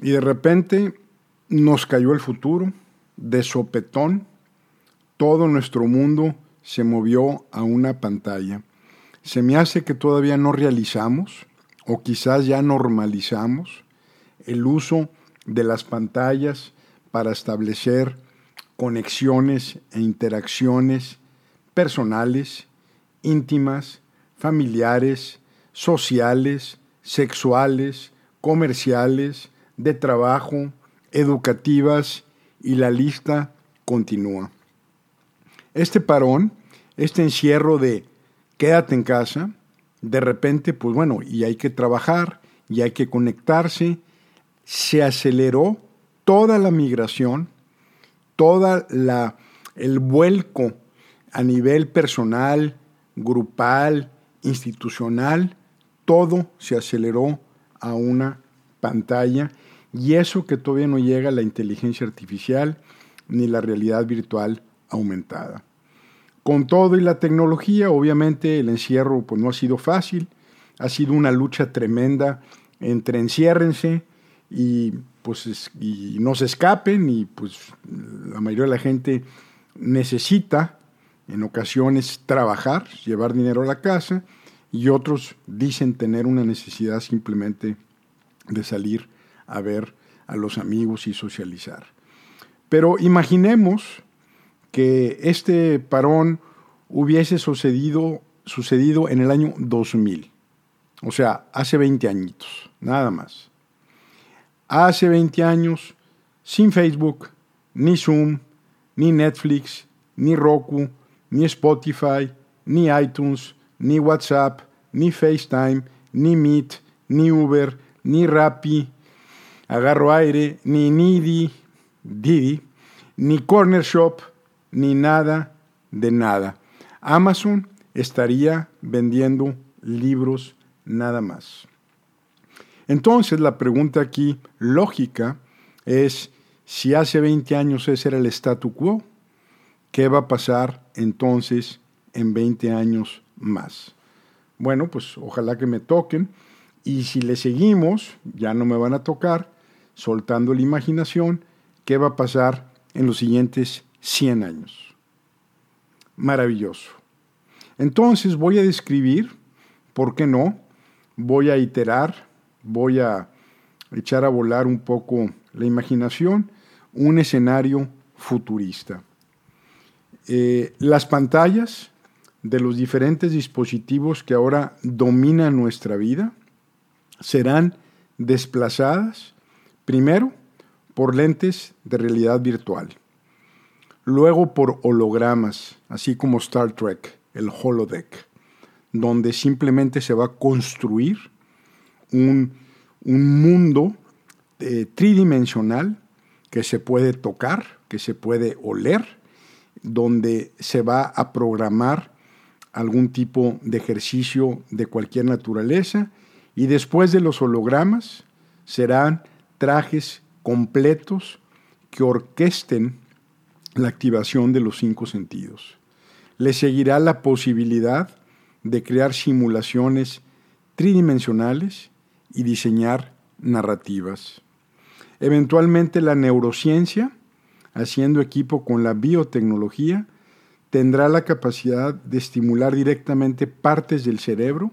Y de repente nos cayó el futuro, de sopetón, todo nuestro mundo se movió a una pantalla. Se me hace que todavía no realizamos, o quizás ya normalizamos, el uso de las pantallas para establecer conexiones e interacciones personales, íntimas, familiares, sociales, sexuales, comerciales, de trabajo, educativas y la lista continúa. Este parón, este encierro de quédate en casa, de repente, pues bueno, y hay que trabajar, y hay que conectarse, se aceleró toda la migración, toda la el vuelco a nivel personal, grupal, institucional, todo se aceleró a una pantalla y eso que todavía no llega a la inteligencia artificial ni la realidad virtual aumentada. Con todo y la tecnología, obviamente el encierro pues, no ha sido fácil, ha sido una lucha tremenda entre enciérrense y, pues, y no se escapen y pues la mayoría de la gente necesita en ocasiones trabajar, llevar dinero a la casa y otros dicen tener una necesidad simplemente de salir a ver a los amigos y socializar. Pero imaginemos que este parón hubiese sucedido, sucedido en el año 2000, o sea, hace 20 añitos, nada más. Hace 20 años, sin Facebook, ni Zoom, ni Netflix, ni Roku, ni Spotify, ni iTunes, ni WhatsApp, ni FaceTime, ni Meet, ni Uber, ni Rappi, Agarro Aire, ni Nidi, Didi, ni Corner Shop, ni nada de nada. Amazon estaría vendiendo libros nada más. Entonces la pregunta aquí lógica es, si hace 20 años ese era el statu quo, ¿qué va a pasar entonces en 20 años más? Bueno, pues ojalá que me toquen y si le seguimos, ya no me van a tocar, soltando la imaginación, ¿qué va a pasar en los siguientes 100 años? Maravilloso. Entonces voy a describir, ¿por qué no? Voy a iterar, voy a echar a volar un poco la imaginación, un escenario futurista. Eh, las pantallas de los diferentes dispositivos que ahora dominan nuestra vida serán desplazadas primero por lentes de realidad virtual, luego por hologramas, así como Star Trek, el holodeck, donde simplemente se va a construir un, mundo eh, tridimensional que se puede tocar, que se puede oler, donde se va a programar algún tipo de ejercicio de cualquier naturaleza. Y después de los hologramas serán trajes completos que orquesten la activación de los cinco sentidos. Le seguirá la posibilidad de crear simulaciones tridimensionales y diseñar narrativas. Eventualmente la neurociencia haciendo equipo con la biotecnología, tendrá la capacidad de estimular directamente partes del cerebro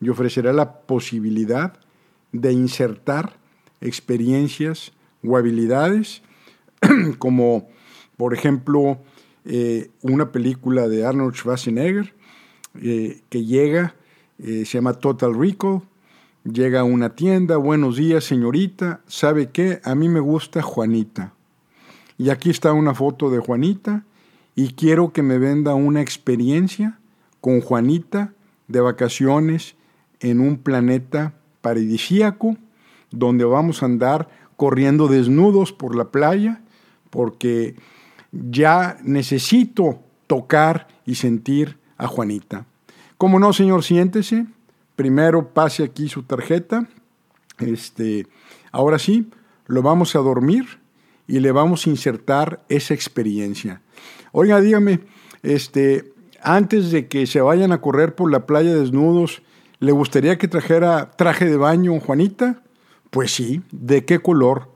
y ofrecerá la posibilidad de insertar experiencias o habilidades, como por ejemplo eh, una película de Arnold Schwarzenegger eh, que llega, eh, se llama Total Recall, llega a una tienda, buenos días señorita, ¿sabe qué? A mí me gusta Juanita. Y aquí está una foto de Juanita y quiero que me venda una experiencia con Juanita de vacaciones en un planeta paradisíaco donde vamos a andar corriendo desnudos por la playa porque ya necesito tocar y sentir a Juanita. Como no, señor, siéntese. Primero pase aquí su tarjeta. Este, ahora sí, lo vamos a dormir y le vamos a insertar esa experiencia. Oiga, dígame, este, antes de que se vayan a correr por la playa desnudos, ¿le gustaría que trajera traje de baño, Juanita? Pues sí, ¿de qué color?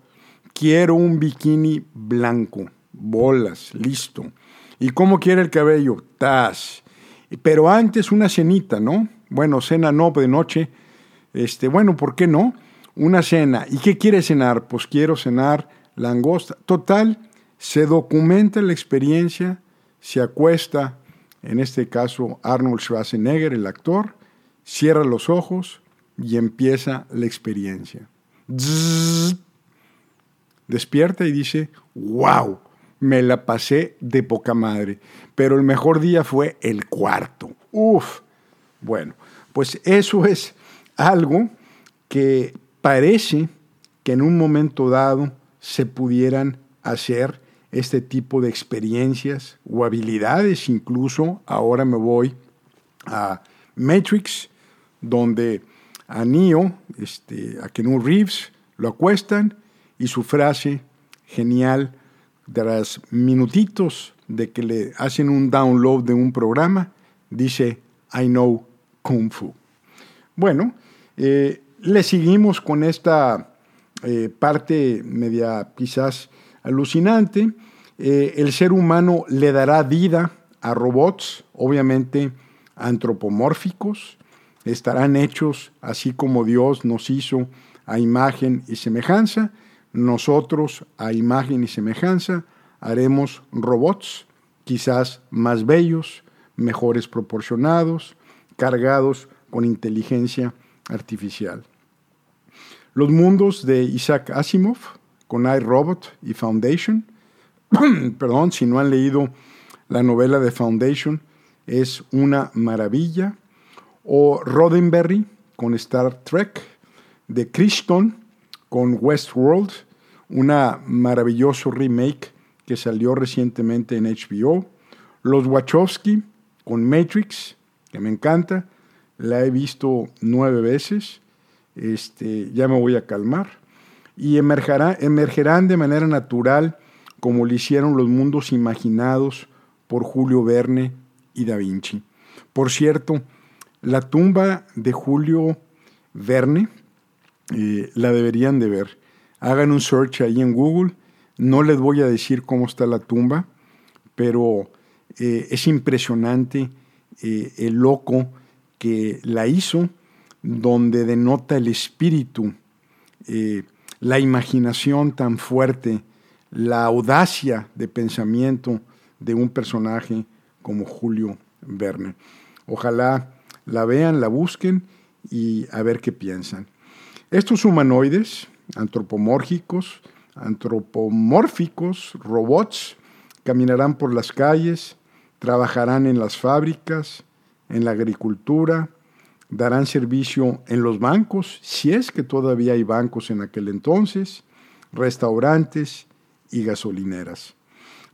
Quiero un bikini blanco, bolas, listo. ¿Y cómo quiere el cabello? Tas. Pero antes una cenita, ¿no? Bueno, cena no, de noche. Este, bueno, ¿por qué no? Una cena. ¿Y qué quiere cenar? Pues quiero cenar langosta. Total, se documenta la experiencia, se acuesta, en este caso Arnold Schwarzenegger, el actor, cierra los ojos y empieza la experiencia. Despierta y dice, wow, me la pasé de poca madre, pero el mejor día fue el cuarto. Uf, bueno, pues eso es algo que parece que en un momento dado se pudieran hacer este tipo de experiencias o habilidades. Incluso ahora me voy a Matrix, donde a Neo, este, a Kenu Reeves, lo acuestan y su frase genial, tras minutitos de que le hacen un download de un programa, dice, I know Kung Fu. Bueno, eh, le seguimos con esta eh, parte media quizás alucinante. Eh, el ser humano le dará vida a robots, obviamente antropomórficos, estarán hechos así como Dios nos hizo a imagen y semejanza, nosotros a imagen y semejanza haremos robots, quizás más bellos, mejores proporcionados, cargados con inteligencia artificial. Los mundos de Isaac Asimov, con iRobot y Foundation. Perdón, si no han leído la novela de Foundation, es una maravilla. O Roddenberry con Star Trek, de Crichton con Westworld, una maravilloso remake que salió recientemente en HBO. Los Wachowski con Matrix, que me encanta, la he visto nueve veces. Este, ya me voy a calmar y emergerán de manera natural como lo hicieron los mundos imaginados por Julio Verne y Da Vinci. Por cierto, la tumba de Julio Verne eh, la deberían de ver. Hagan un search ahí en Google. No les voy a decir cómo está la tumba, pero eh, es impresionante eh, el loco que la hizo, donde denota el espíritu la imaginación tan fuerte, la audacia de pensamiento de un personaje como Julio Verne. Ojalá la vean, la busquen y a ver qué piensan. Estos humanoides antropomórficos, antropomórficos, robots, caminarán por las calles, trabajarán en las fábricas, en la agricultura, darán servicio en los bancos, si es que todavía hay bancos en aquel entonces, restaurantes y gasolineras.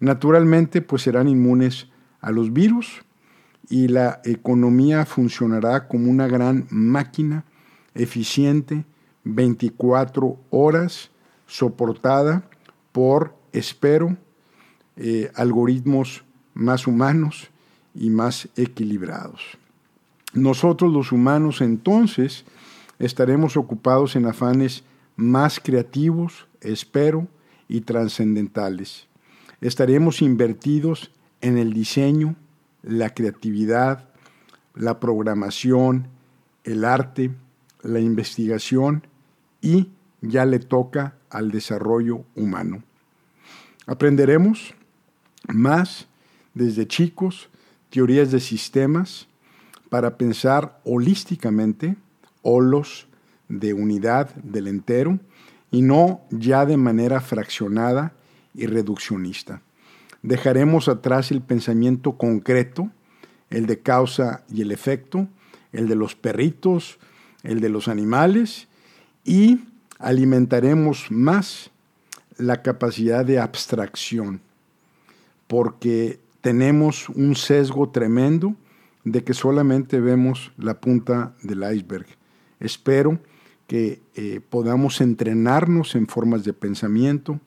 Naturalmente, pues serán inmunes a los virus y la economía funcionará como una gran máquina eficiente 24 horas soportada por, espero, eh, algoritmos más humanos y más equilibrados. Nosotros los humanos entonces estaremos ocupados en afanes más creativos, espero, y trascendentales. Estaremos invertidos en el diseño, la creatividad, la programación, el arte, la investigación y ya le toca al desarrollo humano. Aprenderemos más desde chicos teorías de sistemas, para pensar holísticamente, holos de unidad del entero, y no ya de manera fraccionada y reduccionista. Dejaremos atrás el pensamiento concreto, el de causa y el efecto, el de los perritos, el de los animales, y alimentaremos más la capacidad de abstracción, porque tenemos un sesgo tremendo de que solamente vemos la punta del iceberg. Espero que eh, podamos entrenarnos en formas de pensamiento,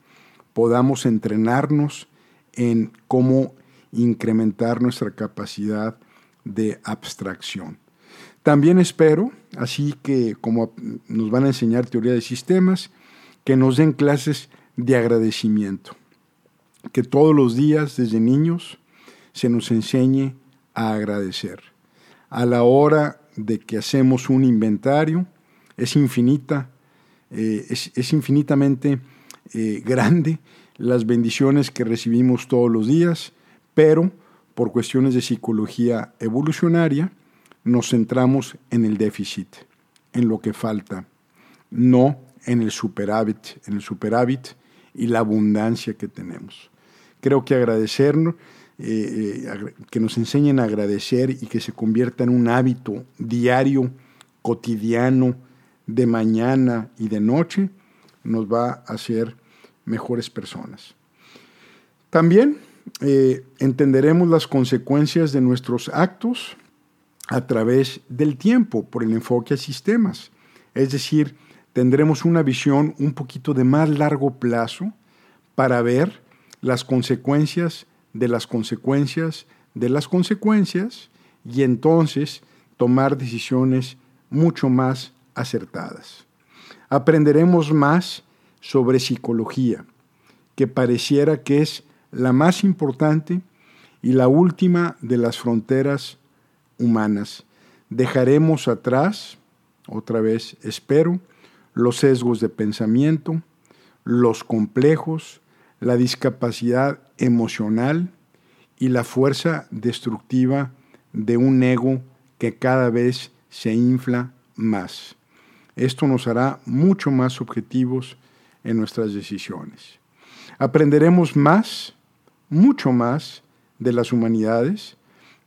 podamos entrenarnos en cómo incrementar nuestra capacidad de abstracción. También espero, así que como nos van a enseñar teoría de sistemas, que nos den clases de agradecimiento, que todos los días desde niños se nos enseñe a agradecer. A la hora de que hacemos un inventario, es infinita, eh, es, infinitamente eh, grande las bendiciones que recibimos todos los días, pero por cuestiones de psicología evolucionaria, nos centramos en el déficit, en lo que falta, no en el superávit, en el superávit y la abundancia que tenemos. Creo que agradecernos, eh, eh, que nos enseñen a agradecer y que se convierta en un hábito diario, cotidiano, de mañana y de noche, nos va a hacer mejores personas. También eh, entenderemos las consecuencias de nuestros actos a través del tiempo, por el enfoque a sistemas. Es decir, tendremos una visión un poquito de más largo plazo para ver las consecuencias de las consecuencias de las consecuencias y entonces tomar decisiones mucho más acertadas. Aprenderemos más sobre psicología, que pareciera que es la más importante y la última de las fronteras humanas. Dejaremos atrás, otra vez espero, los sesgos de pensamiento, los complejos, la discapacidad emocional y la fuerza destructiva de un ego que cada vez se infla más. Esto nos hará mucho más objetivos en nuestras decisiones. Aprenderemos más, mucho más, de las humanidades,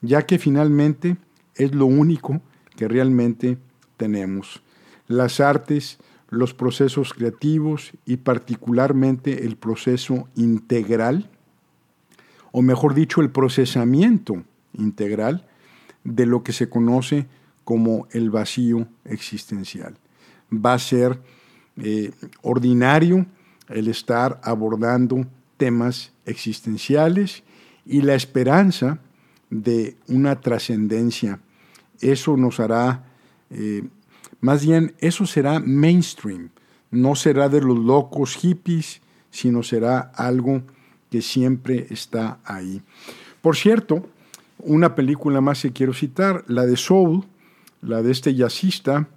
ya que finalmente es lo único que realmente tenemos. Las artes, los procesos creativos y particularmente el proceso integral, o mejor dicho, el procesamiento integral de lo que se conoce como el vacío existencial. Va a ser eh, ordinario el estar abordando temas existenciales y la esperanza de una trascendencia. Eso nos hará eh, más bien, eso será mainstream, no será de los locos hippies, sino será algo que siempre está ahí. Por cierto, una película más que quiero citar, la de Soul, la de este jazzista,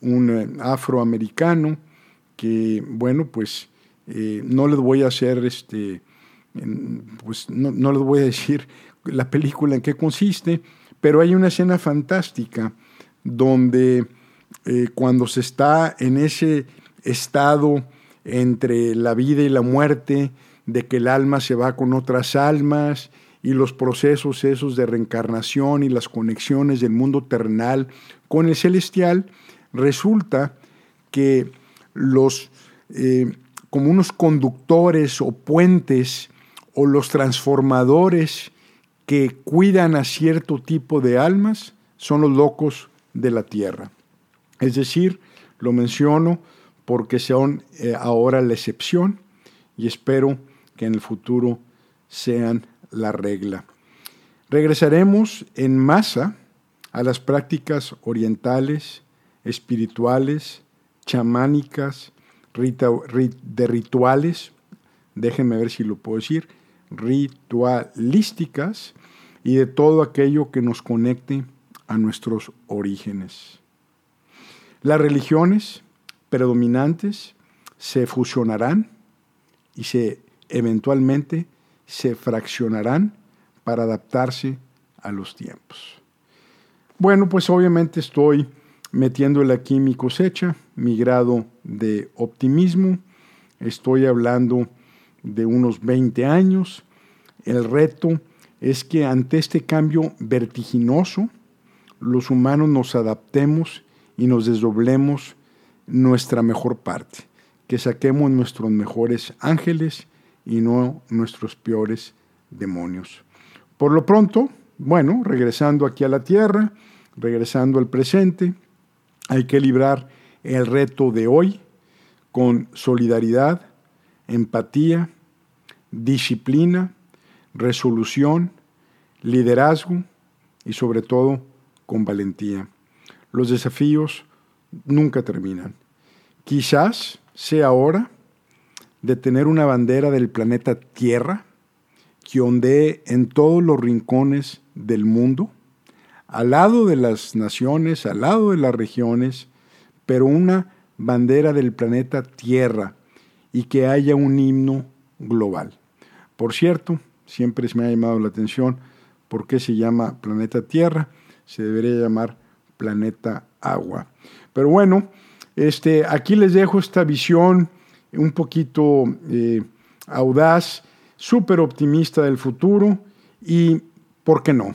un eh, afroamericano, que, bueno, pues eh, no les voy a hacer, este, pues no, no les voy a decir la película en qué consiste, pero hay una escena fantástica donde eh, cuando se está en ese estado entre la vida y la muerte, de que el alma se va con otras almas y los procesos esos de reencarnación y las conexiones del mundo terrenal con el celestial, resulta que los, eh, como unos conductores o puentes o los transformadores que cuidan a cierto tipo de almas son los locos de la tierra. Es decir, lo menciono porque son eh, ahora la excepción y espero que en el futuro sean la regla. Regresaremos en masa a las prácticas orientales, espirituales, chamánicas, de rituales, déjenme ver si lo puedo decir, ritualísticas y de todo aquello que nos conecte a nuestros orígenes. Las religiones predominantes se fusionarán y se eventualmente se fraccionarán para adaptarse a los tiempos. Bueno, pues obviamente estoy metiéndole aquí mi cosecha, mi grado de optimismo. Estoy hablando de unos 20 años. El reto es que ante este cambio vertiginoso, los humanos nos adaptemos y nos desdoblemos nuestra mejor parte, que saquemos nuestros mejores ángeles y no nuestros peores demonios. Por lo pronto, bueno, regresando aquí a la tierra, regresando al presente, hay que librar el reto de hoy con solidaridad, empatía, disciplina, resolución, liderazgo y sobre todo con valentía. los desafíos nunca terminan. Quizás sea hora de tener una bandera del planeta Tierra que ondee en todos los rincones del mundo, al lado de las naciones, al lado de las regiones, pero una bandera del planeta Tierra y que haya un himno global. Por cierto, siempre me ha llamado la atención por qué se llama planeta Tierra, se debería llamar planeta Agua. Pero bueno, este, aquí les dejo esta visión un poquito eh, audaz, súper optimista del futuro y, ¿por qué no?